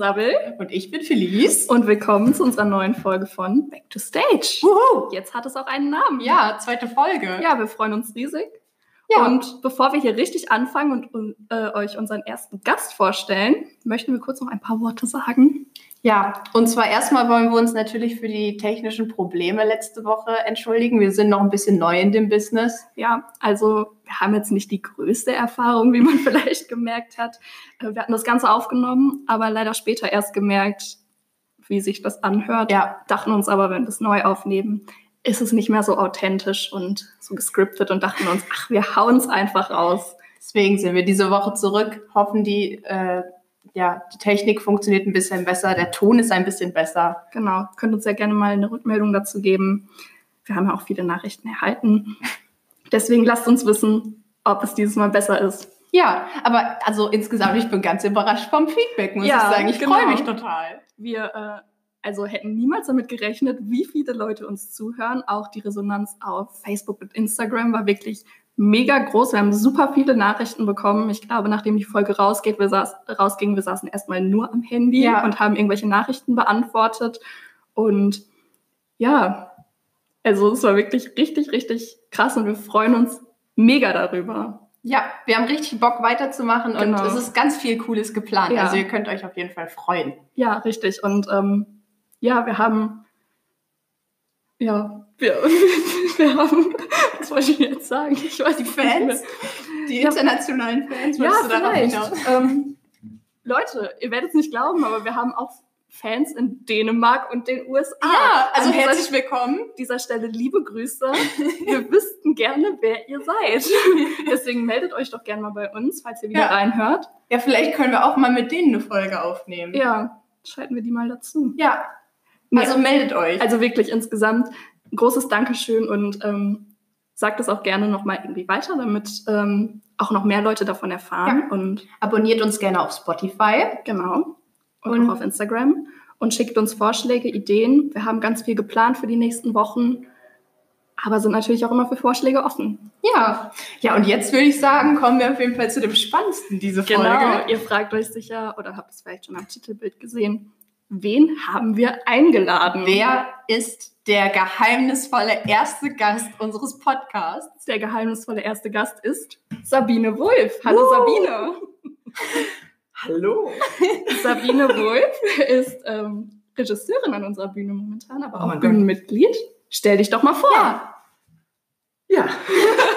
Sabel Und ich bin Felice. und willkommen zu unserer neuen Folge von Back to Stage. Wuhu. Jetzt hat es auch einen Namen. Ja, zweite Folge. Ja, wir freuen uns riesig. Ja. Und bevor wir hier richtig anfangen und äh, euch unseren ersten Gast vorstellen, möchten wir kurz noch ein paar Worte sagen. Ja, und zwar erstmal wollen wir uns natürlich für die technischen Probleme letzte Woche entschuldigen. Wir sind noch ein bisschen neu in dem Business. Ja, also wir haben jetzt nicht die größte Erfahrung, wie man vielleicht gemerkt hat. Äh, Wir hatten das Ganze aufgenommen, aber leider später erst gemerkt, wie sich das anhört. Ja. Dachten uns aber, wenn wir es neu aufnehmen, ist es nicht mehr so authentisch und so gescriptet und dachten uns, ach, wir hauen es einfach raus. Deswegen sind wir diese Woche zurück, hoffen, die, äh, ja, die Technik funktioniert ein bisschen besser, der Ton ist ein bisschen besser. Genau, könnt uns ja gerne mal eine Rückmeldung dazu geben. Wir haben ja auch viele Nachrichten erhalten. Deswegen lasst uns wissen, ob es dieses Mal besser ist. Ja, aber also insgesamt, ich bin ganz überrascht vom Feedback, muss Ja, ich sagen. Ich genau. freue mich total. Wir äh, also hätten niemals damit gerechnet, wie viele Leute uns zuhören. Auch die Resonanz auf Facebook und Instagram war wirklich mega groß. Wir haben super viele Nachrichten bekommen. Ich glaube, nachdem die Folge rausgeht, wir saß, rausging, wir saßen erstmal nur am Handy Ja. und haben irgendwelche Nachrichten beantwortet. Und ja, also es war wirklich richtig, richtig krass und wir freuen uns mega darüber. Ja, wir haben richtig Bock weiterzumachen Genau. und es ist ganz viel Cooles geplant. Ja. Also ihr könnt euch auf jeden Fall freuen. Ja, richtig. Und ähm, ja, wir haben, ja, wir, wir haben, was wollte ich jetzt sagen? Ich weiß Die. Fans, die internationalen Fans, Ja, vielleicht. hinaus? Ähm, Leute, ihr werdet es nicht glauben, aber wir haben auch Fans in Dänemark und den USA. Ja, also herzlich willkommen. dieser Stelle liebe Grüße. Wir wüssten gerne, wer ihr seid. Deswegen meldet euch doch gerne mal bei uns, falls ihr wieder Ja. reinhört. Ja, vielleicht können wir auch mal mit denen eine Folge aufnehmen. Ja, schalten wir die mal dazu. Ja, Also meldet euch. Also wirklich insgesamt ein großes Dankeschön und ähm, sagt es auch gerne nochmal irgendwie weiter, damit ähm, auch noch mehr Leute davon erfahren. Und Abonniert uns gerne auf Spotify. genau. Und, Und- auch auf Instagram. Und schickt uns Vorschläge, Ideen. Wir haben ganz viel geplant für die nächsten Wochen, aber sind natürlich auch immer für Vorschläge offen. Ja. Ja, und jetzt würde ich sagen, kommen wir auf jeden Fall zu dem Spannendsten diese Folge. Genau. Ihr fragt euch sicher oder habt es vielleicht schon am Titelbild gesehen. Wen haben wir eingeladen? Wer ist der geheimnisvolle erste Gast unseres Podcasts? Der geheimnisvolle erste Gast ist Sabine Wulff. Hallo Uh. Sabine. Hallo. Sabine Wulff ist ähm, Regisseurin an unserer Bühne momentan, aber Oh auch. Bühnenmitglied. Stell dich doch mal vor. Ja. Ja.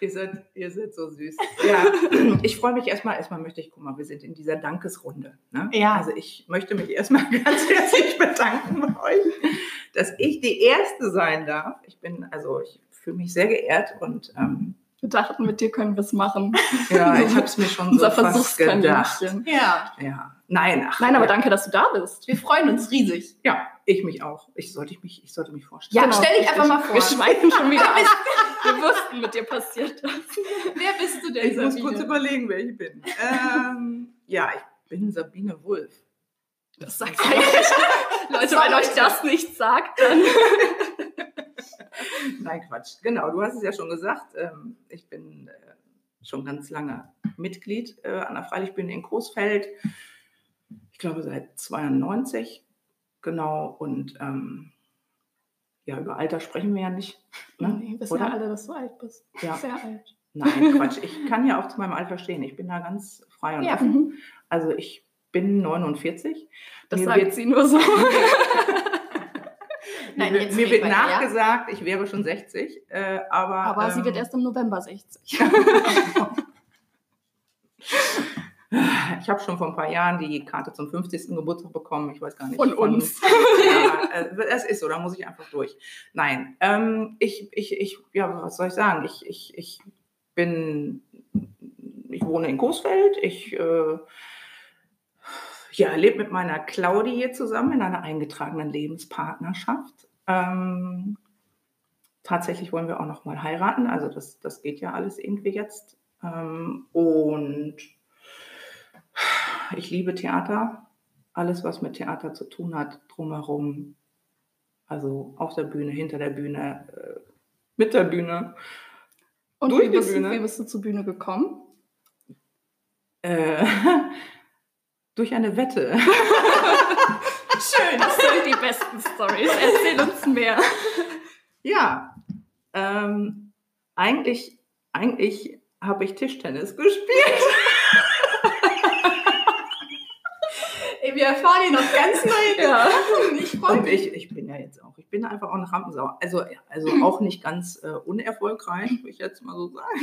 ihr, seid, ihr seid so süß. Ja, ich freue mich erstmal. Erstmal möchte ich, guck mal, wir sind in dieser Dankesrunde. Ne? Ja. Also ich möchte mich erstmal ganz herzlich bedanken bei euch, dass ich die Erste sein darf. Ich bin, also ich fühle mich sehr geehrt und ähm, Wir dachten, mit dir können wir es machen. ja, ich habe es mir schon so Unser fast gedacht. Ja. Ja, nein, ach, Nein, aber ja. danke, dass du da bist. Wir freuen uns riesig. Ja, ich mich auch. Ich sollte mich, ich sollte mich vorstellen. Ja, stell dich einfach mal vor. Wir schweifen schon wieder ab. Wir wussten, mit dir passiert das. Wer bist du denn, Ich muss kurz Sabine? überlegen, wer ich bin. ähm, ja, ich bin Sabine Wulff. Das sagt eigentlich. Leute, wenn euch das nicht sagt, dann. Nein, Quatsch. Genau, du hast es ja schon gesagt. Ähm, ich bin äh, schon ganz lange Mitglied äh, an der Freilichtbühne in Coesfeld. Ich glaube seit 92. Genau. Und ähm, ja, über Alter sprechen wir ja nicht. Ne? Nee, wissen Oder? ja alle, dass du alt bist. Ja. Sehr alt. Nein, Quatsch. Ich kann ja auch zu meinem Alter stehen. Ich bin da ganz frei und Ja. offen. Mhm. Also ich bin 49. Das Mir sagt wird- sie nur so. Nein, mir mir wird weiter, ja? nachgesagt, ich wäre schon 60, äh, aber. Aber sie ähm, wird erst im November 60. Ich habe schon vor ein paar Jahren die Karte zum 50. Geburtstag bekommen. Ich weiß gar nicht. Von uns. Ja, äh, es ist so, da muss ich einfach durch. Nein, ähm, ich, ich, ich, ja, was soll ich sagen? Ich, ich, ich bin, ich wohne in Coesfeld. Ich äh, ja, lebe mit meiner Claudi hier zusammen in einer eingetragenen Lebenspartnerschaft. Ähm, tatsächlich wollen wir auch noch mal heiraten. Also das, das geht ja alles irgendwie jetzt. Ähm, und ich liebe Theater. Alles, was mit Theater zu tun hat, drumherum. Also auf der Bühne, hinter der Bühne, äh, mit der Bühne. Und Durch wie die bist, du, Bühne. wie bist du zur Bühne gekommen? Äh, durch eine Wette. Schön, das sind die besten Stories. Erzähl uns mehr. Ja, ähm, eigentlich, eigentlich habe ich Tischtennis gespielt. Ey, wir erfahren hier noch ganz neue Ja. Sachen. Ich freue mich. ich, ich bin ja jetzt auch, ich bin einfach auch eine Rampensau. Also, also auch nicht ganz äh, unerfolgreich, würde ich jetzt mal so sagen.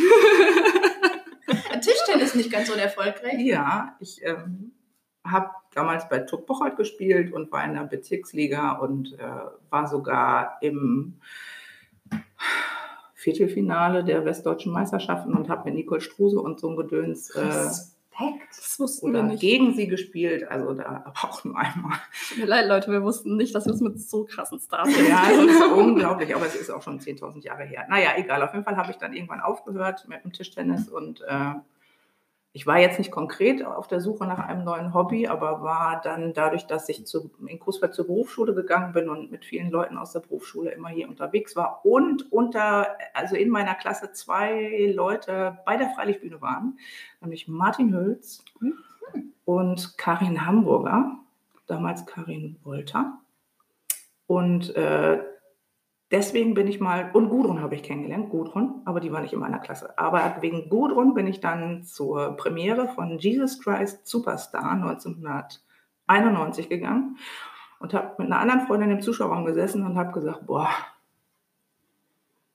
Tischtennis nicht ganz unerfolgreich. Ja, ich ähm, habe damals bei Tuck Bocholt gespielt und war in der Bezirksliga und äh, war sogar im Viertelfinale der Westdeutschen Meisterschaften und habe mit Nicole Struse und so ein Gedöns äh, Respekt. Das wussten wir oder nicht. gegen sie gespielt. Also da aber auch nur einmal. Tut mir leid, Leute, wir wussten nicht, dass wir es mit so krassen Stars Ja, es machen. ist unglaublich, aber es ist auch schon 10.000 Jahre her. Naja, egal. Auf jeden Fall habe ich dann irgendwann aufgehört mit dem Tischtennis und äh, ich war jetzt nicht konkret auf der Suche nach einem neuen Hobby, aber war dann dadurch, dass ich zu, in Coesfeld zur Berufsschule gegangen bin und mit vielen Leuten aus der Berufsschule immer hier unterwegs war und unter, also in meiner Klasse zwei Leute bei der Freilichtbühne waren, nämlich Martin Hülz und Karin Hamburger, damals Karin Wolter. Und äh, deswegen bin ich mal, und Gudrun habe ich kennengelernt, Gudrun, aber die war nicht in meiner Klasse. Aber wegen Gudrun bin ich dann zur Premiere von Jesus Christ Superstar 1991 gegangen und habe mit einer anderen Freundin im Zuschauerraum gesessen und habe gesagt, boah,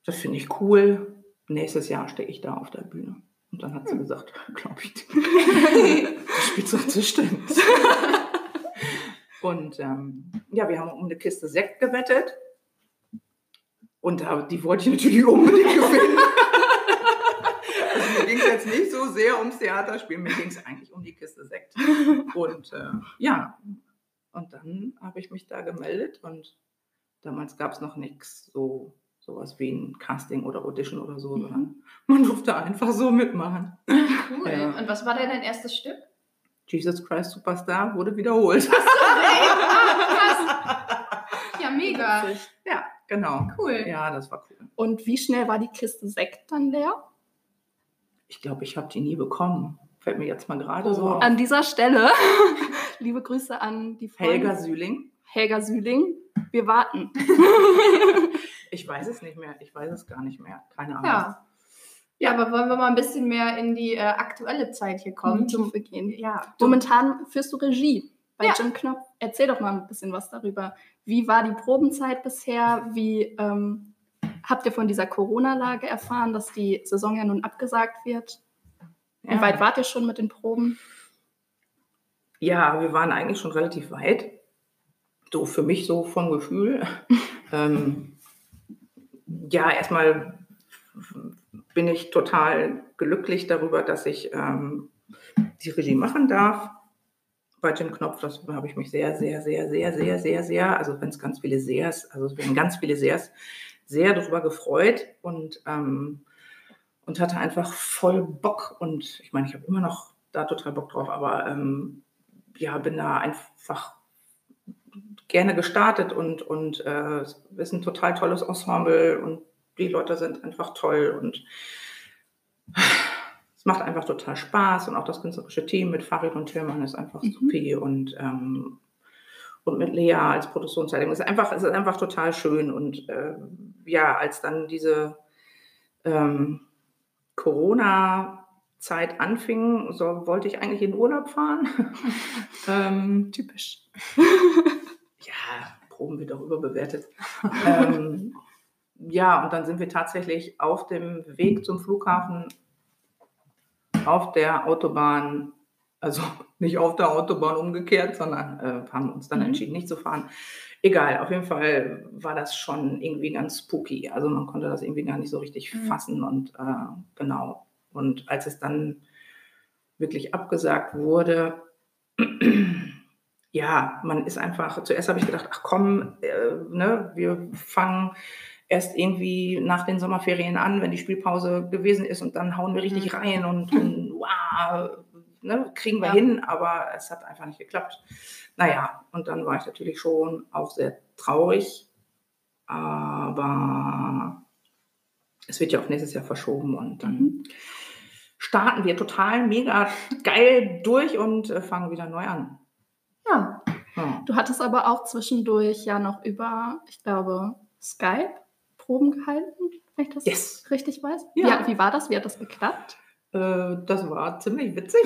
das finde ich cool. Nächstes Jahr stehe ich da auf der Bühne. Und dann hat sie gesagt, glaube ich, du spielst doch Tischtennis. Und ähm, ja, wir haben um eine Kiste Sekt gewettet. Und da, die wollte ich natürlich unbedingt gewinnen. also mir ging es jetzt nicht so sehr ums Theaterspielen, mir ging es eigentlich um die Kiste Sekt. Und äh, ja, und dann habe ich mich da gemeldet und damals gab es noch nichts so sowas wie ein Casting oder Audition oder so, Mhm. sondern man durfte einfach so mitmachen. Cool. Ja. Und was war denn dein erstes Stück? Jesus Christ Superstar wurde wiederholt. Ja, mega. Witzig. Genau. Cool. Ja, das war cool. Und wie schnell war die Kiste Sekt dann leer? Ich glaube, ich habe die nie bekommen. Fällt mir jetzt mal gerade so Oh. auf. An dieser Stelle, liebe Grüße an die Freundin Helga Sühling. Helga Sühling. Wir warten. Ich weiß es nicht mehr. Ich weiß es gar nicht mehr. Keine Ahnung. Ja. Ja, aber wollen wir mal ein bisschen mehr in die äh, aktuelle Zeit hier kommen? Zum Beginn. Ja, Momentan führst du Regie bei Ja. Jim Knopf. Erzähl doch mal ein bisschen was darüber. Wie war die Probenzeit bisher? Wie ähm, habt ihr von dieser Corona-Lage erfahren, dass die Saison ja nun abgesagt wird? Wie Ja. weit wart ihr schon mit den Proben? Ja, wir waren eigentlich schon relativ weit. So für mich so vom Gefühl. ähm, ja, erstmal bin ich total glücklich darüber, dass ich ähm, die Regie machen darf. Bei Jim Knopf, das habe ich mich sehr, sehr, sehr, sehr, sehr, sehr, sehr, also wenn es ganz viele Sehrs, also es werden ganz viele Sehrs, sehr darüber gefreut und, ähm, und hatte einfach voll Bock. Und ich meine, ich habe immer noch da total Bock drauf, aber ähm, ja, bin da einfach gerne gestartet und, und äh, ist ein total tolles Ensemble und die Leute sind einfach toll und es macht einfach total Spaß und auch das künstlerische Team mit Farid und Tillmann ist einfach Mhm. supi und, ähm, und mit Lea als Produktionsleitung. Es ist einfach, es ist einfach total schön und äh, ja, als dann diese ähm, Corona-Zeit anfing, so wollte ich eigentlich in Urlaub fahren. ähm, Typisch. ja, Proben wird auch überbewertet. ähm, ja, und dann sind wir tatsächlich auf dem Weg zum Flughafen auf der Autobahn, also nicht auf der Autobahn umgekehrt, sondern äh, haben uns dann Mhm. entschieden, nicht zu fahren. Egal, auf jeden Fall war das schon irgendwie ganz spooky. Also man konnte das irgendwie gar nicht so richtig Mhm. fassen und äh, genau. Und als es dann wirklich abgesagt wurde, ja, man ist einfach, zuerst habe ich gedacht, ach komm, äh, ne, wir fangen erst irgendwie nach den Sommerferien an, wenn die Spielpause gewesen ist und dann hauen wir richtig mhm. rein und, und wow, ne, kriegen wir ja. hin, aber es hat einfach nicht geklappt. Naja, und dann war ich natürlich schon auch sehr traurig, aber es wird ja auch nächstes Jahr verschoben und dann mhm. starten wir total mega geil durch und äh, fangen wieder neu an. Ja. ja. Du hattest aber auch zwischendurch ja noch über, ich glaube, Skype Proben gehalten, wenn ich das yes. richtig weiß. Ja. Wie, wie, war das? Wie hat das geklappt? Äh, das war ziemlich witzig.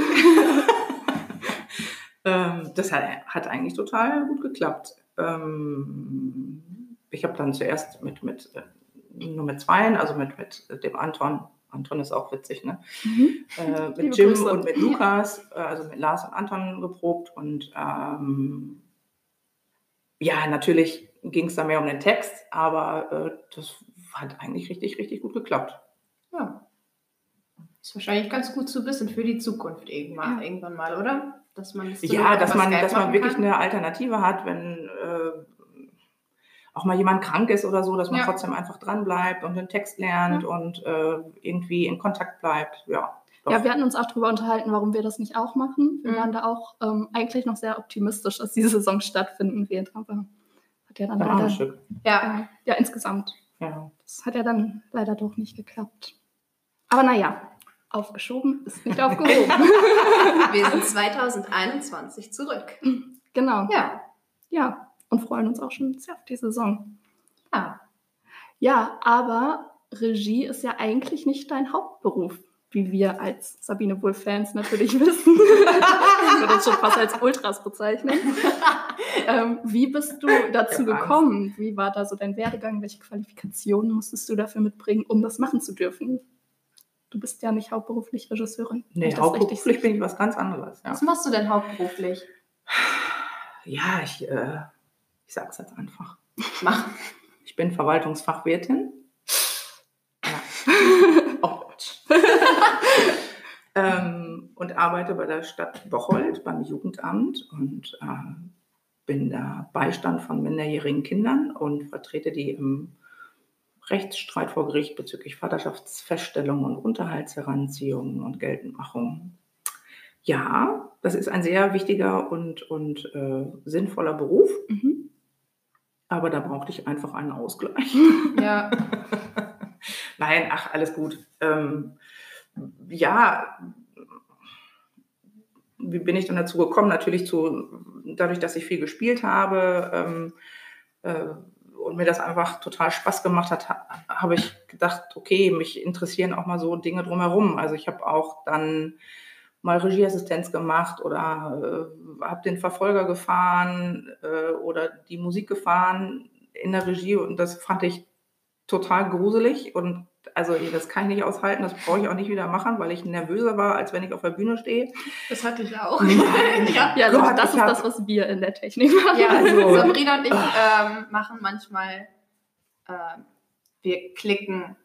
ähm, das hat, hat, eigentlich total gut geklappt. Ähm, ich habe dann zuerst mit, mit äh, nur mit zweien, also mit, mit dem Anton, Anton ist auch witzig, ne? Mhm. Äh, mit Jim Grüße. und mit Lukas, äh, also mit Lars und Anton geprobt und ähm, ja, natürlich ging es da mehr um den Text, aber äh, das hat eigentlich richtig, richtig gut geklappt. Ja. Ist wahrscheinlich ganz gut zu wissen für die Zukunft irgendwann, ja. irgendwann mal, oder? Dass man das ja, dass man, dass man wirklich kann. eine Alternative hat, wenn äh, auch mal jemand krank ist oder so, dass man ja. trotzdem einfach dran bleibt und den Text lernt ja. und äh, irgendwie in Kontakt bleibt. Ja. Doch. Ja, wir hatten uns auch darüber unterhalten, warum wir das nicht auch machen. Wir mhm. waren da auch ähm, eigentlich noch sehr optimistisch, dass diese Saison stattfinden wird, aber hat ja dann ja, leider. Ja, äh, ja, insgesamt. Ja. Das hat ja dann leider doch nicht geklappt. Aber naja, aufgeschoben ist nicht aufgehoben. wir sind 2021 zurück. Genau. Ja. Ja, und freuen uns auch schon sehr auf die Saison. Ja. Ja, aber Regie ist ja eigentlich nicht dein Hauptberuf, wie wir als Sabine Wohl-Fans natürlich wissen. ich würde uns schon fast als Ultras bezeichnen. ähm, wie bist du dazu gekommen? Wie war da so dein Werdegang? Welche Qualifikationen musstest du dafür mitbringen, um das machen zu dürfen? Du bist ja nicht hauptberuflich Regisseurin. Nee, hauptberuflich bin ich was ganz anderes. Ja. Was machst du denn hauptberuflich? Ja, ich, äh, ich sag's jetzt einfach. Mach. Ich bin Verwaltungsfachwirtin. Ja. oh Gott. Ähm, und arbeite bei der Stadt Bocholt beim Jugendamt und äh, bin da Beistand von minderjährigen Kindern und vertrete die im Rechtsstreit vor Gericht bezüglich Vaterschaftsfeststellung und Unterhaltsheranziehung und Geltendmachung. Ja, das ist ein sehr wichtiger und, und äh, sinnvoller Beruf. Mhm. Aber da brauchte ich einfach einen Ausgleich. Ja. Nein, ach, alles gut. Ähm, ja, wie bin ich dann dazu gekommen? Natürlich zu, dadurch, dass ich viel gespielt habe ähm, äh, und mir das einfach total Spaß gemacht hat, ha, habe ich gedacht, okay, mich interessieren auch mal so Dinge drumherum. Also ich habe auch dann mal Regieassistenz gemacht oder äh, habe den Verfolger gefahren äh, oder die Musik gefahren in der Regie und das fand ich total gruselig und also das kann ich nicht aushalten, das brauche ich auch nicht wieder machen, weil ich nervöser war, als wenn ich auf der Bühne stehe. Das hatte ich auch. Ja, ja Gott, das ist das, was wir in der Technik machen. Ja, also Sabrina und ich ähm, machen manchmal, äh, wir klicken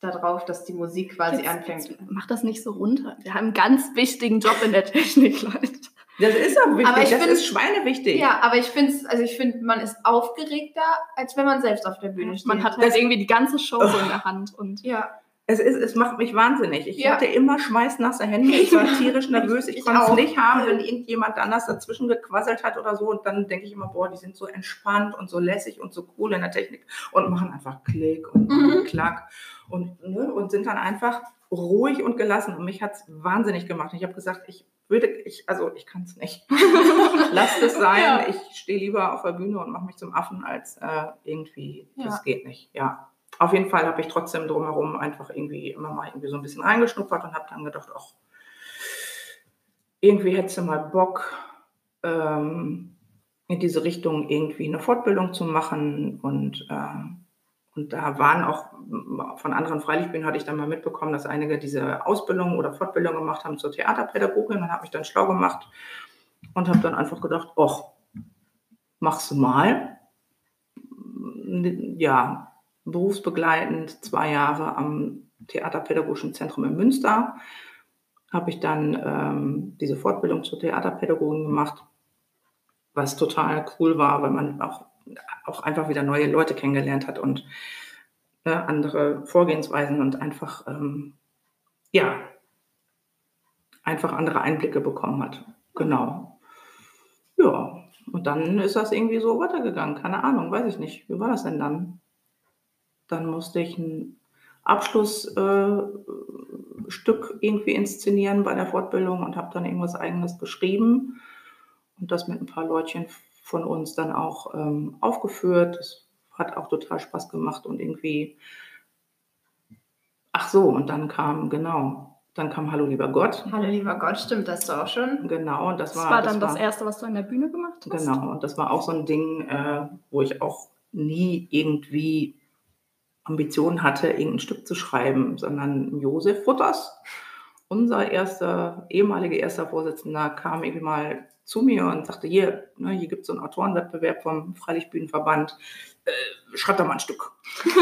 darauf, dass die Musik quasi jetzt, anfängt. Jetzt mach das nicht so runter. Wir haben einen ganz wichtigen Job in der Technik, Leute. Das ist auch wichtig, aber ich das find, ist schweinewichtig. Ja, aber ich finde also ich finde, man ist aufgeregter, als wenn man selbst auf der Bühne steht. Man hat halt das, irgendwie die ganze Show so in der Hand und ja. Es, ist, es macht mich wahnsinnig. Ich ja. hatte immer schmeißnasse Hände. Ich war tierisch nervös. Ich, ich konnte es nicht haben, wenn irgendjemand anders dazwischen gequasselt hat oder so. Und dann denke ich immer, boah, die sind so entspannt und so lässig und so cool in der Technik und machen einfach Klick und mhm. Klack und, ne, und sind dann einfach ruhig und gelassen. Und mich hat es wahnsinnig gemacht. Ich habe gesagt, ich würde, ich, also ich kann es nicht. Lasst es sein. Ja. Ich stehe lieber auf der Bühne und mache mich zum Affen, als äh, irgendwie, ja. das geht nicht. Ja. Auf jeden Fall habe ich trotzdem drumherum einfach irgendwie immer mal irgendwie so ein bisschen reingeschnuppert und habe dann gedacht, ach, irgendwie hättest du mal Bock, ähm, in diese Richtung irgendwie eine Fortbildung zu machen und äh, und da waren auch von anderen Freilichtbühnen hatte ich dann mal mitbekommen, dass einige diese Ausbildung oder Fortbildung gemacht haben zur Theaterpädagogin. Dann habe ich dann schlau gemacht und habe dann einfach gedacht, ach, machst du mal. Ja, berufsbegleitend zwei Jahre am Theaterpädagogischen Zentrum in Münster habe ich dann ähm, diese Fortbildung zur Theaterpädagogin gemacht, was total cool war, weil man auch, auch einfach wieder neue Leute kennengelernt hat und ne, andere Vorgehensweisen und einfach, ähm, ja, einfach andere Einblicke bekommen hat. Genau. Ja, und dann ist das irgendwie so weitergegangen. Keine Ahnung, weiß ich nicht. Wie war das denn dann? Dann musste ich ein Abschlussstück äh, irgendwie inszenieren bei der Fortbildung und habe dann irgendwas eigenes geschrieben und das mit ein paar Leutchen von uns dann auch ähm, aufgeführt. Das hat auch total Spaß gemacht und irgendwie, ach so, und dann kam, genau, dann kam Hallo lieber Gott. Hallo lieber Gott, stimmt das du auch schon? Genau, und das, Das war war dann das, das erste, was du an der Bühne gemacht hast? Genau, und das war auch so ein Ding, äh, wo ich auch nie irgendwie Ambitionen hatte, irgendein Stück zu schreiben, sondern Josef Futters, unser erster, ehemaliger erster Vorsitzender, kam irgendwie mal zu mir und sagte, hier, ne, hier gibt es so einen Autorenwettbewerb vom Freilichtbühnenverband, äh, schreib da mal ein Stück.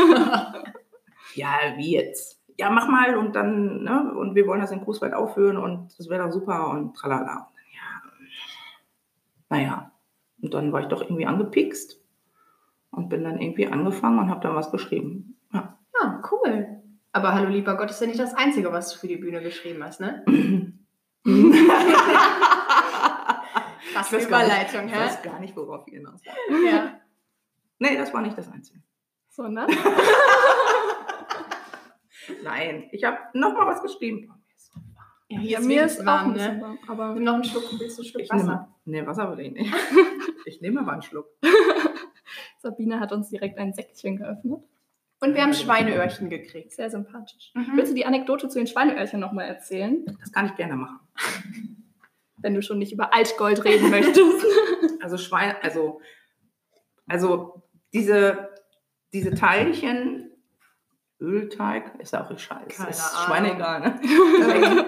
ja, wie jetzt? Ja, mach mal und dann, ne, und wir wollen das in Großwald aufführen und das wäre doch super und tralala. Ja, naja, und dann war ich doch irgendwie angepiekst und bin dann irgendwie angefangen und habe dann was geschrieben. Ja. Ah, cool. Aber Hallo lieber Gott ist ja nicht das Einzige, was du für die Bühne geschrieben hast, ne? Was Ich nicht- Überleitung, Ich hä? weiß gar nicht, worauf ihr hinaus wollt. Ja. Nee, das war nicht das Einzige. Sondern? Nein, ich habe noch mal was geschrieben. ja Ja, ist mir ist auch ein warm, bisschen ne? warm. Aber Nimm noch einen Schluck, willst du einen Schluck Ich Wasser? nehme, nee, Wasser will ich nicht. Ich nehme aber einen Schluck. Sabine hat uns direkt ein Säckchen geöffnet. Und wir haben Schweineöhrchen gekriegt. Sehr sympathisch. Mhm. Willst du die Anekdote zu den Schweineöhrchen nochmal erzählen? Das kann ich gerne machen. Wenn du schon nicht über Altgold reden möchtest. Also Schwein, also, also diese, diese Teilchen, Ölteig, ist auch scheiße. Keine ist Ahnung. schweinegal, ne?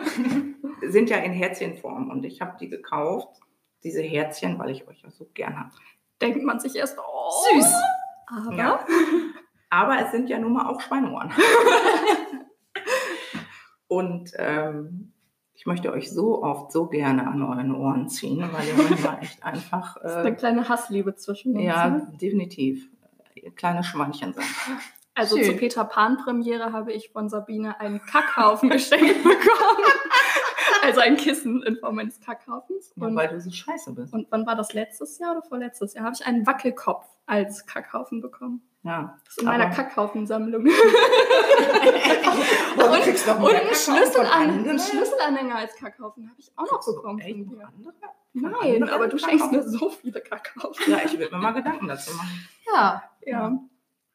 sind ja in Herzchenform und ich habe die gekauft, diese Herzchen, weil ich euch ja so gern habe. Denkt man sich erst, oh, Süß. Aber Ja. Aber es sind ja nun mal auch Schweineohren. und ähm, ich möchte euch so oft so gerne an euren Ohren ziehen, weil ihr manchmal echt einfach. das ist eine Äh, kleine Hassliebe zwischen uns. ja, ne? definitiv. Kleine Schweinchen sein. Also Schön. zur Peter Pan Premiere habe ich von Sabine einen Kackhaufen geschenkt bekommen. also ein Kissen in Form eines Kackhaufens. Ja, Und, weil du so scheiße bist. und wann war das letztes Jahr oder vorletztes Jahr? Habe ich einen Wackelkopf als Kackhaufen bekommen. Ja. Das ist in meiner Kackhaufensammlung. Und wieder einen, Schlüsselan anderen. einen Schlüsselanhänger als Kackhaufen habe ich auch noch bekommen echt von dir. Nein, andere aber du schenkst mir so viele Kackhaufen. Ja, ich würde mir mal Gedanken dazu machen. Ja. Ja.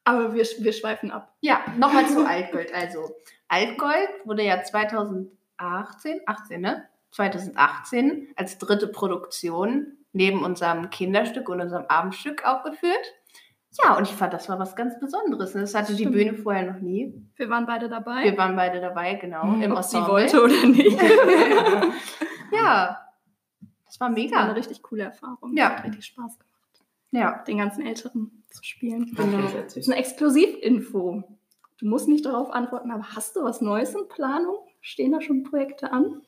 Aber wir, wir schweifen ab. Ja, nochmal zu Altgold. Also, Altgold wurde ja 2018, 18, ne? 2018 als dritte Produktion neben unserem Kinderstück und unserem Abendstück aufgeführt. Ja, und ich fand, das war was ganz Besonderes. ne? Das hatte die Stimmt. Bühne vorher noch nie. Wir waren beide dabei. Wir waren beide dabei, genau, Mhm. im ob sie Ensemble. wollte oder nicht. Ja, das war Das war mega. eine richtig coole Erfahrung. Ja. Hat richtig Spaß gemacht, Ja, den ganzen Älteren zu spielen. Genau. Okay, Das ist eine Exklusivinfo. Du musst nicht darauf antworten, aber hast du was Neues in Planung? Stehen da schon Projekte an?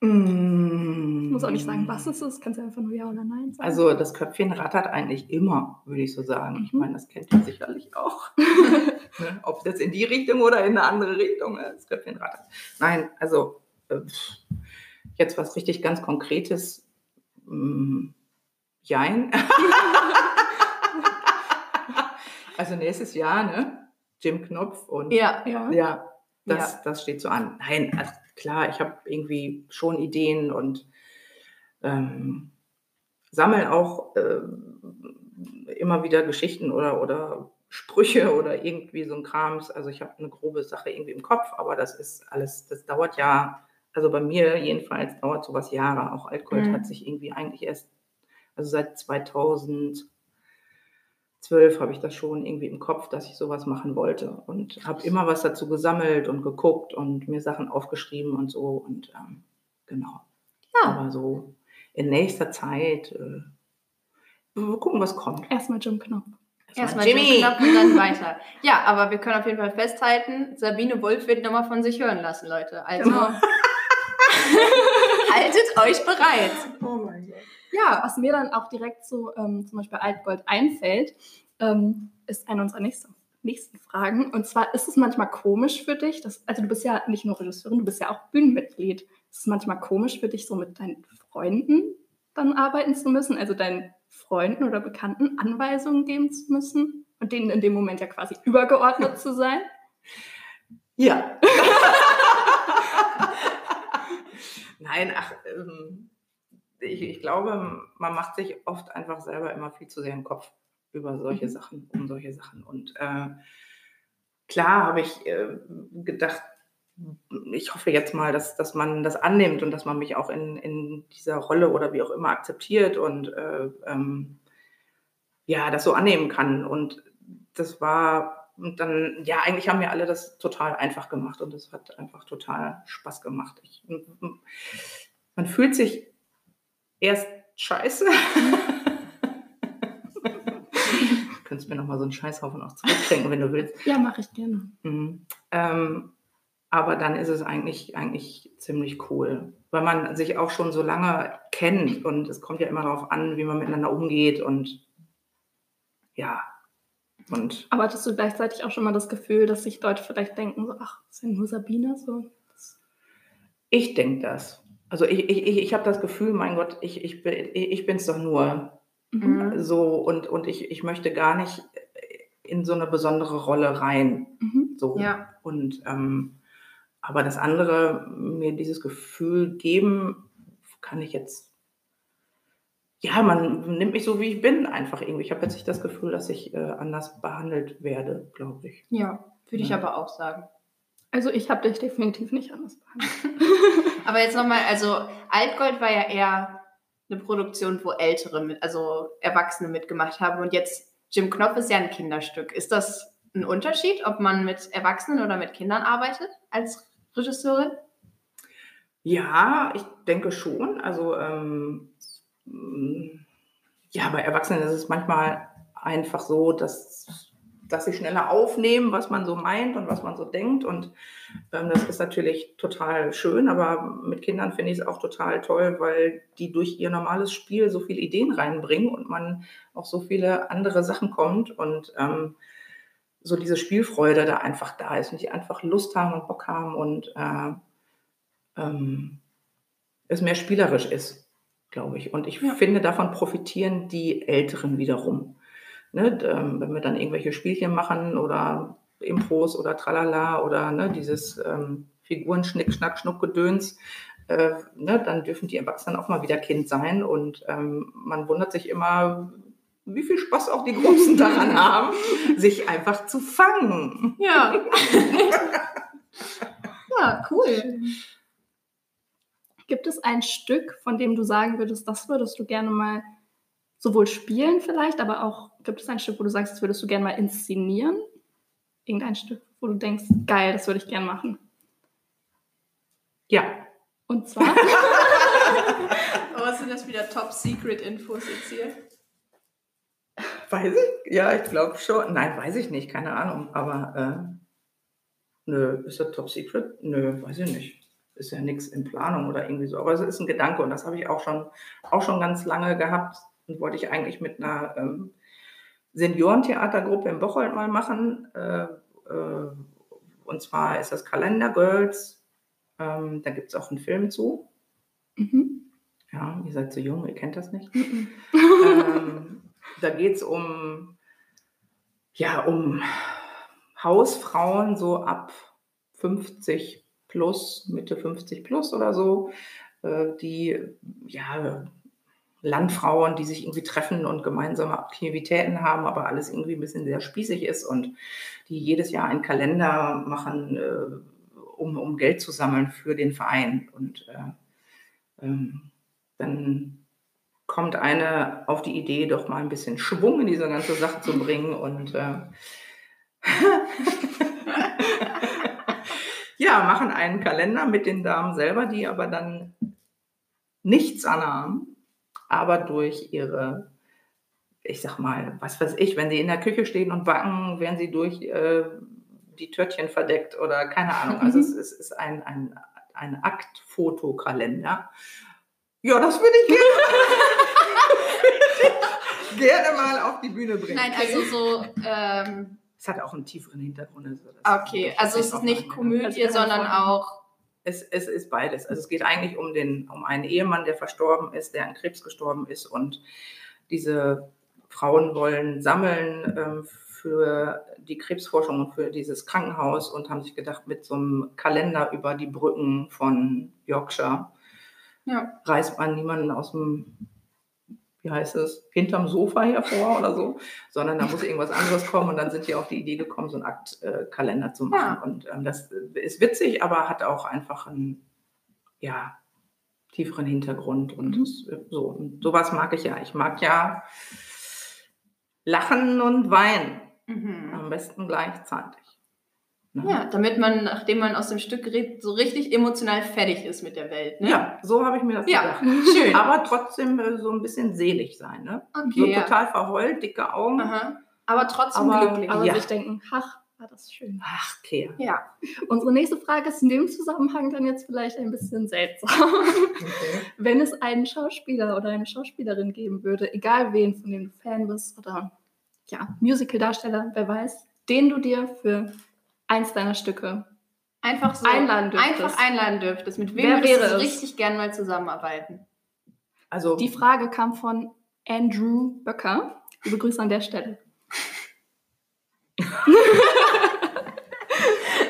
Ich Ich muss auch nicht sagen, was es ist. Kannst du einfach nur Ja oder Nein sagen. Also das Köpfchen rattert eigentlich immer, würde ich so sagen. Ich Mhm. meine, das kennt ihr sicherlich auch. Ne? Ob jetzt in die Richtung oder in eine andere Richtung, ne? das Köpfchen rattert. Nein, also äh, jetzt was richtig ganz Konkretes. Mm, jein. also nächstes Jahr, ne? Jim Knopf und ja, ja. ja, das, Ja. das steht so an. Nein, also klar, ich habe irgendwie schon Ideen und ähm, sammle auch ähm, immer wieder Geschichten oder, oder Sprüche oder irgendwie so ein Krams. Also ich habe eine grobe Sache irgendwie im Kopf, aber das ist alles, das dauert ja, also bei mir jedenfalls dauert sowas Jahre. Auch Altgold Mhm. hat sich irgendwie eigentlich erst, also seit 2012 habe ich das schon irgendwie im Kopf, dass ich sowas machen wollte und habe immer was dazu gesammelt und geguckt und mir Sachen aufgeschrieben und so und ähm, genau. Ja. Aber so in nächster Zeit, äh, wir gucken, was kommt. Erstmal Jim Knopf. Erstmal Jimmy Knopf und dann weiter. Ja, aber wir können auf jeden Fall festhalten, Sabine Wolf wird nochmal von sich hören lassen, Leute. Also genau. haltet euch bereit. Oh mein Gott. Ja, was mir dann auch direkt so ähm, zum Beispiel Altgold einfällt, ähm, ist eine unserer nächsten, nächsten Fragen. Und zwar ist es manchmal komisch für dich, dass, also du bist ja nicht nur Regisseurin, du bist ja auch Bühnenmitglied. Ist es manchmal komisch für dich, so mit deinen Freunden dann arbeiten zu müssen, also deinen Freunden oder Bekannten Anweisungen geben zu müssen und denen in dem Moment ja quasi übergeordnet zu sein? Ja. Nein, ach, ähm, ich, ich, glaube, man macht sich oft einfach selber immer viel zu sehr im Kopf über solche mhm. Sachen, um solche Sachen. Und äh, klar habe ich äh, gedacht, ich hoffe jetzt mal, dass, dass man das annimmt und dass man mich auch in, in dieser Rolle oder wie auch immer akzeptiert und äh, ähm, ja, das so annehmen kann. Und das war, und dann, ja, eigentlich haben wir alle das total einfach gemacht und das hat einfach total Spaß gemacht. Ich, man fühlt sich erst scheiße. du könntest mir nochmal so einen Scheißhaufen auch zurückschenken, wenn du willst. Ja, mache ich gerne. Mhm. Ähm, aber dann ist es eigentlich, eigentlich ziemlich cool, weil man sich auch schon so lange kennt und es kommt ja immer darauf an, wie man miteinander umgeht und ja. Und aber hattest du gleichzeitig auch schon mal das Gefühl, dass sich Leute vielleicht denken, so, ach, ist ja nur Sabine so? Ich denke das. Also ich, ich, ich habe das Gefühl, mein Gott, ich, ich, ich bin es doch nur. Mhm. So, und, und ich, ich möchte gar nicht in so eine besondere Rolle rein. Mhm. So. Ja. Und ähm, aber das andere, mir dieses Gefühl geben, kann ich jetzt, ja, man nimmt mich so, wie ich bin, einfach irgendwie. Ich habe jetzt nicht das Gefühl, dass ich äh, anders behandelt werde, glaube ich. Ja, würde ich aber auch sagen. Also ich habe dich definitiv nicht anders behandelt. aber jetzt nochmal, also Altgold war ja eher eine Produktion, wo Ältere, mit, also Erwachsene mitgemacht haben. Und jetzt Jim Knopf ist ja ein Kinderstück. Ist das ein Unterschied, ob man mit Erwachsenen oder mit Kindern arbeitet als Regisseurin? Ja, ich denke schon. Also ähm, ja, bei Erwachsenen ist es manchmal einfach so, dass, dass sie schneller aufnehmen, was man so meint und was man so denkt. Und ähm, das ist natürlich total schön, aber mit Kindern finde ich es auch total toll, weil die durch ihr normales Spiel so viele Ideen reinbringen und man auf so viele andere Sachen kommt und ähm, so diese Spielfreude da einfach da ist und die einfach Lust haben und Bock haben und äh, ähm, es mehr spielerisch ist, glaube ich. Und ich ja. finde, davon profitieren die Älteren wiederum. Ne, ähm, wenn wir dann irgendwelche Spielchen machen oder Impros oder Tralala oder ne, dieses ähm, Figuren Schnick, Schnack, Schnuck, Gedöns, äh, ne, dann dürfen die Erwachsenen auch mal wieder Kind sein. Und ähm, man wundert sich immer, wie viel Spaß auch die Großen daran haben, sich einfach zu fangen. Ja. ja, cool. Gibt es ein Stück, von dem du sagen würdest, das würdest du gerne mal sowohl spielen vielleicht, aber auch gibt es ein Stück, wo du sagst, das würdest du gerne mal inszenieren? Irgendein Stück, wo du denkst, geil, das würde ich gerne machen. Ja. Und zwar? oh, sind das wieder Top-Secret-Infos jetzt hier? Weiß ich? Ja, ich glaube schon. Nein, weiß ich nicht, keine Ahnung. Aber äh, nö, ist das top secret? Nö, weiß ich nicht. Ist ja nichts in Planung oder irgendwie so. Aber es ist ein Gedanke und das habe ich auch schon, auch schon ganz lange gehabt und wollte ich eigentlich mit einer ähm, Seniorentheatergruppe in Bocholt mal machen. Äh, äh, und zwar ist das Kalender Girls. Ähm, da gibt es auch einen Film zu. Mhm. Ja, ihr seid zu jung, ihr kennt das nicht. Mhm. ähm, da geht es um, ja, um Hausfrauen so ab 50 plus, Mitte 50 plus oder so, äh, die ja Landfrauen, die sich irgendwie treffen und gemeinsame Aktivitäten haben, aber alles irgendwie ein bisschen sehr spießig ist und die jedes Jahr einen Kalender machen, äh, um, um Geld zu sammeln für den Verein. Und äh, ähm, dann kommt eine auf die Idee, doch mal ein bisschen Schwung in diese ganze Sache zu bringen und äh, ja, machen einen Kalender mit den Damen selber, die aber dann nichts anhaben, aber durch ihre ich sag mal, was weiß ich, wenn sie in der Küche stehen und backen, werden sie durch äh, die Törtchen verdeckt oder keine Ahnung. Also es, es ist ein, ein, ein Aktfotokalender. Ja, das würde ich gerne, gerne mal auf die Bühne bringen. Nein, also so. Ähm, es hat auch einen tieferen Hintergrund. Also okay, also es ist nicht Komödie, sondern auch. Es, es ist beides. Also es geht eigentlich um, den, um einen Ehemann, der verstorben ist, der an Krebs gestorben ist und diese Frauen wollen sammeln ähm, für die Krebsforschung und für dieses Krankenhaus und haben sich gedacht, mit so einem Kalender über die Brücken von Yorkshire ja. reißt man niemanden aus dem, wie heißt es, hinterm Sofa hervor oder so, sondern da muss irgendwas anderes kommen und dann sind die auf die Idee gekommen, so einen Aktkalender zu machen. Ja. Und ähm, das ist witzig, aber hat auch einfach einen, ja, tieferen Hintergrund und mhm. so. Und sowas mag ich ja. Ich mag ja lachen und weinen. Mhm. Am besten gleichzeitig. Ne? Ja, damit man, nachdem man aus dem Stück gerät, so richtig emotional fertig ist mit der Welt. Ne? Ja, so habe ich mir das ja, gedacht. Schön. Aber trotzdem äh, so ein bisschen selig sein. Ne? Okay, so ja. total verheult, dicke Augen. Aha. Aber trotzdem aber, glücklich. Aber ja. sich denken, ach, war das schön. Ach, okay. Ja. Unsere nächste Frage ist in dem Zusammenhang dann jetzt vielleicht ein bisschen seltsam. Okay. Wenn es einen Schauspieler oder eine Schauspielerin geben würde, egal wen, von dem du Fan bist oder ja, Musical-Darsteller, wer weiß, den du dir für eins deiner Stücke einfach so einladen dürftest. Einfach einladen dürftest. Mit wem wer würdest du richtig gern mal zusammenarbeiten? Also die Frage kam von Andrew Böcker. Liebe Grüße an der Stelle.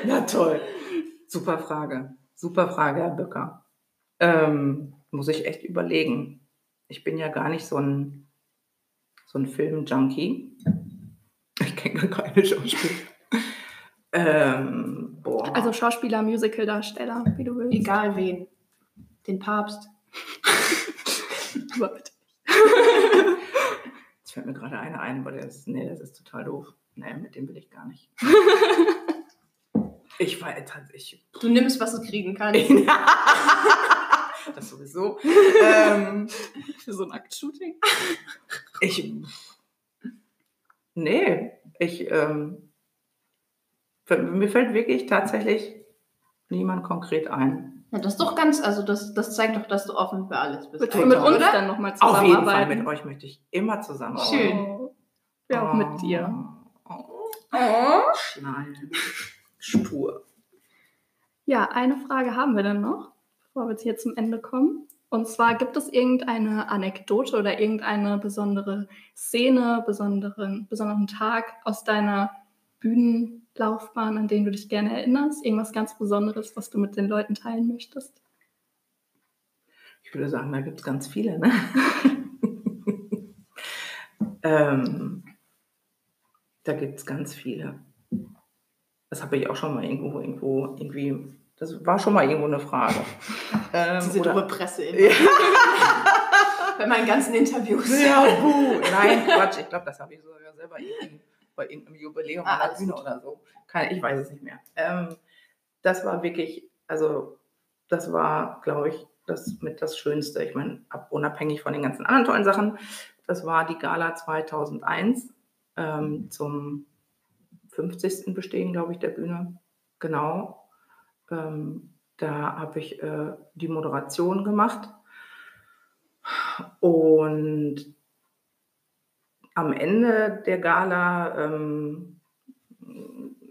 Na toll. Super Frage. Super Frage, Herr Böcker. Ähm, muss ich echt überlegen. Ich bin ja gar nicht so ein, so ein Film-Junkie. Ich kenne gar keine Schauspieler. Ähm, also Schauspieler, Musical-Darsteller, wie du willst. Egal wen. Den Papst. Aber bitte. Jetzt fällt mir gerade einer ein, aber der ist, nee, das ist total doof. Nee, mit dem will ich gar nicht. Ich war tatsächlich. Du nimmst, was du kriegen kannst. das sowieso. ähm, für so ein Aktshooting? Ich. Nee, ich. Ähm, mir fällt wirklich tatsächlich niemand konkret ein. Ja, das ist doch ganz, also das, das zeigt doch, dass du offen für alles bist. Mit, mit uns dann nochmal zusammenarbeiten. Auf jeden Fall, mit euch möchte ich immer zusammenarbeiten. Schön. Ja, auch oh. mit dir. Oh. Oh. Nein stur. Ja, eine Frage haben wir dann noch, bevor wir jetzt hier zum Ende kommen. Und zwar gibt es irgendeine Anekdote oder irgendeine besondere Szene, besonderen, besonderen Tag aus deiner Bühnenlaufbahn, an den du dich gerne erinnerst? Irgendwas ganz Besonderes, was du mit den Leuten teilen möchtest? Ich würde sagen, da gibt es ganz viele. Ne? ähm, da gibt es ganz viele. Das habe ich auch schon mal irgendwo, irgendwo, irgendwie, das war schon mal irgendwo eine Frage. Ähm, Diese oder, dumme Presse. Bei meinen ganzen Interviews. Ja, buh. Nein, Quatsch. Ich glaube, das habe ich sogar selber irgendwie bei irgendeinem Jubiläum ah, an der Bühne oder so. Keine, ich weiß es nicht mehr. Ähm, das war wirklich, also das war, glaube ich, das mit das Schönste. Ich meine, unabhängig von den ganzen anderen tollen Sachen, das war die Gala 2001 ähm, zum 50. Bestehen, glaube ich, der Bühne. Genau. Ähm, da habe ich äh, die Moderation gemacht. Und am Ende der Gala ähm,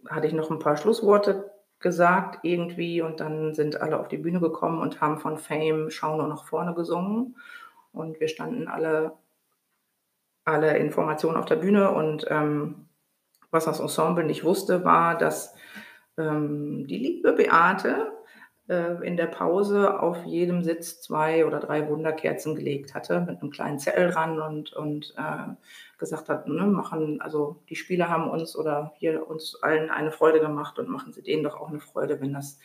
hatte ich noch ein paar Schlussworte gesagt irgendwie und dann sind alle auf die Bühne gekommen und haben von Fame Schau nur nach vorne gesungen. Und wir standen alle, alle Informationen auf der Bühne und ähm, was das Ensemble nicht wusste, war, dass ähm, die liebe Beate in der Pause auf jedem Sitz zwei oder drei Wunderkerzen gelegt hatte mit einem kleinen Zettel dran und, und äh, gesagt hat, ne, machen, also die Spieler haben uns oder hier uns allen eine Freude gemacht und machen sie denen doch auch eine Freude, wenn das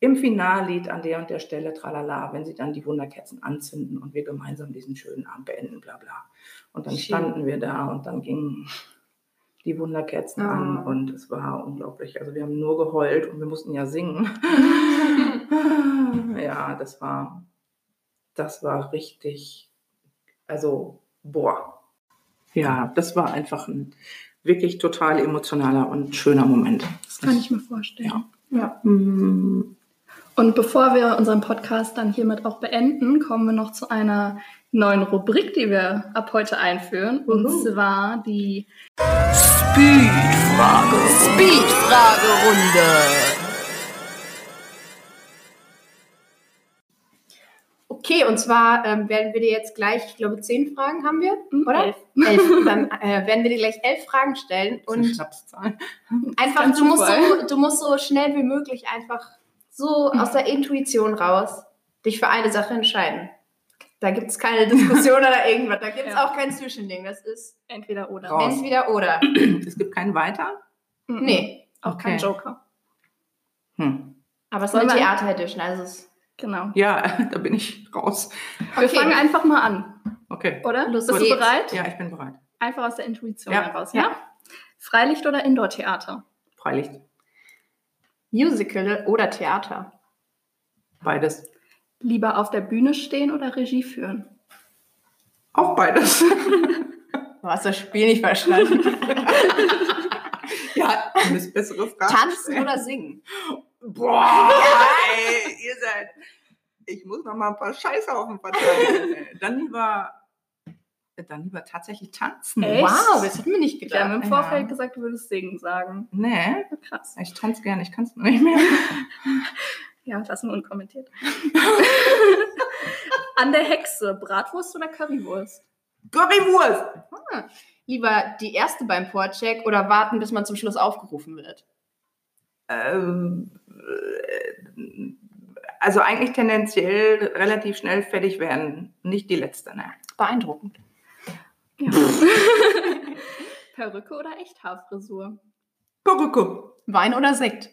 im Finallied an der und der Stelle, tralala, wenn sie dann die Wunderkerzen anzünden und wir gemeinsam diesen schönen Abend beenden, bla bla. Und dann standen wir da und dann ging die Wunderkerzen ah. an und es war unglaublich. Also wir haben nur geheult und wir mussten ja singen. ja, das war, das war richtig, also boah. Ja, das war einfach ein wirklich total emotionaler und schöner Moment. Das kann ich mir vorstellen. Ja. ja. Mm, Und bevor wir unseren Podcast dann hiermit auch beenden, kommen wir noch zu einer neuen Rubrik, die wir ab heute einführen. Und Uhu. zwar die Speedfrage. Speedfragerunde. Okay, und zwar ähm, werden wir dir jetzt gleich, ich glaube, zehn Fragen haben wir, Mhm, oder? elf. Elf. Dann äh, werden wir dir gleich elf Fragen stellen das ist eine und Schnapszahl. einfach, du musst, so, du musst so schnell wie möglich einfach so aus der Intuition raus dich für eine Sache entscheiden. Da gibt es keine Diskussion oder irgendwas. Da gibt es Ja. auch kein Zwischending. Das ist entweder oder. Raus. entweder oder. Es gibt keinen weiter. Nee, Auch kein Okay. Joker. Hm. aber es ist eine wir- Theater-Edition. Also es Genau. Ja, da bin ich raus. Wir Okay. fangen einfach mal an, Okay. oder? Los Bist du geht's. bereit? Ja, ich bin bereit. Einfach aus der Intuition Ja. heraus, ja? Freilicht oder Indoor-Theater? Freilicht. Musical oder Theater. Beides. Lieber auf der Bühne stehen oder Regie führen? Auch beides. Du hast das Spiel nicht verstanden. ja, du müsst bessere Fragen. Tanzen oder singen? Boah, ey, ihr seid. Ich muss noch mal ein paar Scheißhaufen verteilen. ey. Dann lieber, dann lieber tatsächlich tanzen. Echt? Wow, das hätten wir nicht Wir haben gedacht. im Ja. Vorfeld gesagt, du würdest singen sagen. Nee, Krass. ich tanze gerne, ich kann es nicht mehr. Ja, lassen wir unkommentiert. An der Hexe, Bratwurst oder Currywurst? Currywurst! Lieber die erste beim Vorcheck oder warten, bis man zum Schluss aufgerufen wird? Ähm, äh, also eigentlich tendenziell relativ schnell fertig werden. Nicht die letzte, ne? Beeindruckend. Ja. Perücke oder Echthaarfrisur? Perücke, Wein oder Sekt?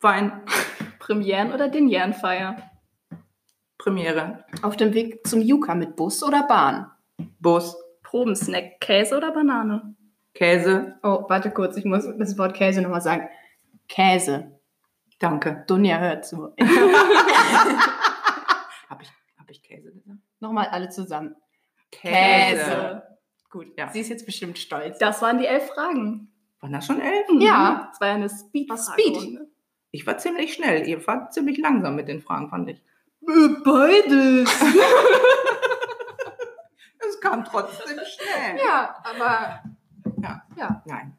Wein, Premieren- oder Denjernfeier? Premiere, Auf dem Weg zum Juka mit Bus oder Bahn? Bus, Probensnack, Käse oder Banane? Käse, Oh, warte kurz, ich muss das Wort Käse nochmal sagen. Käse. Danke. Dunja hört zu. Habe ich, hab ich Käse gesagt? nochmal alle zusammen. Gut, Ja. sie ist jetzt bestimmt stolz. Das waren die elf Fragen. Waren das schon elf? Ja. Das war ja eine speed War Speed. Ich war ziemlich schnell. Ihr wart ziemlich langsam mit den Fragen, fand ich. Beides. Es kam trotzdem schnell. Ja, aber Ja. ja. Nein.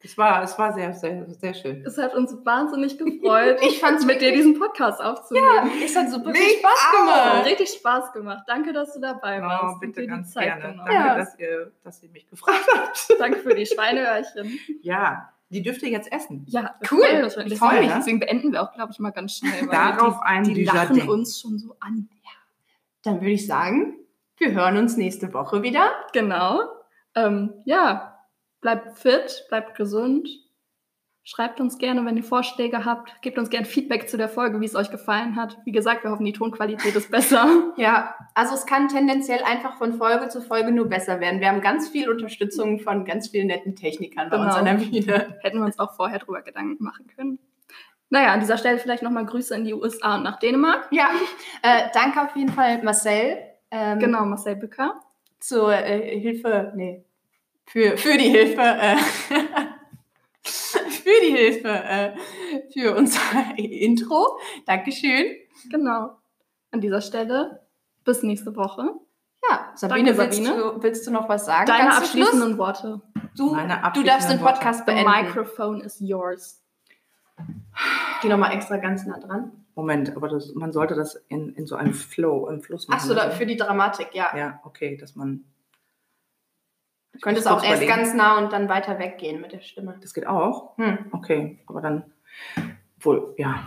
Es war, es war sehr, sehr, sehr schön. Es hat uns wahnsinnig gefreut, Ich fand's mit dir diesen Podcast aufzunehmen. Es hat super viel Spaß gemacht. richtig Spaß gemacht. Danke, dass du dabei warst. Oh, bitte ganz Zeit gerne. genommen Danke, Ja. dass, ihr, dass ihr mich gefragt habt. Danke für die Schweineöhrchen. Ja, die dürft ihr jetzt essen. Ja, Cool. schon. Ich Deswegen, freu mich. deswegen beenden wir auch, glaube ich, mal ganz schnell. Darauf ein die, die lachen Dujardin. uns schon so an. Dann würde ich sagen, wir hören uns nächste Woche wieder. Genau. Ähm, ja, bleibt fit, bleibt gesund. Schreibt uns gerne, wenn ihr Vorschläge habt. Gebt uns gerne Feedback zu der Folge, wie es euch gefallen hat. Wie gesagt, wir hoffen, die Tonqualität ist besser. Ja, also es kann tendenziell einfach von Folge zu Folge nur besser werden. Wir haben ganz viel Unterstützung von ganz vielen netten Technikern bei Genau. uns an der Bühne. Hätten wir uns auch vorher drüber Gedanken machen können. Naja, an dieser Stelle vielleicht nochmal Grüße in die USA und nach Dänemark. Ja, äh, danke auf jeden Fall Marcel. Ähm, Genau, Marcel Bücker. Zur äh, Hilfe, nee, für, für die Hilfe, äh, für die Hilfe, äh, für unser Intro. Dankeschön. Genau. An dieser Stelle bis nächste Woche. Ja, Sabine, Danke, willst, Sabine. Du, willst du noch was sagen? Deine Ganz zum Schluss? abschließenden Worte. Du, Meine du darfst abschließenden den Podcast The beenden. microphone is yours. Geh nochmal extra ganz nah dran. Moment, aber das, man sollte das in, in so einem Flow, im Fluss machen. Achso, also. für die Dramatik, ja. Ja, okay, dass man. Du könntest auch erst überlegen. ganz nah und dann weiter weggehen mit der Stimme. Das geht auch. Hm. Okay, aber dann wohl, ja.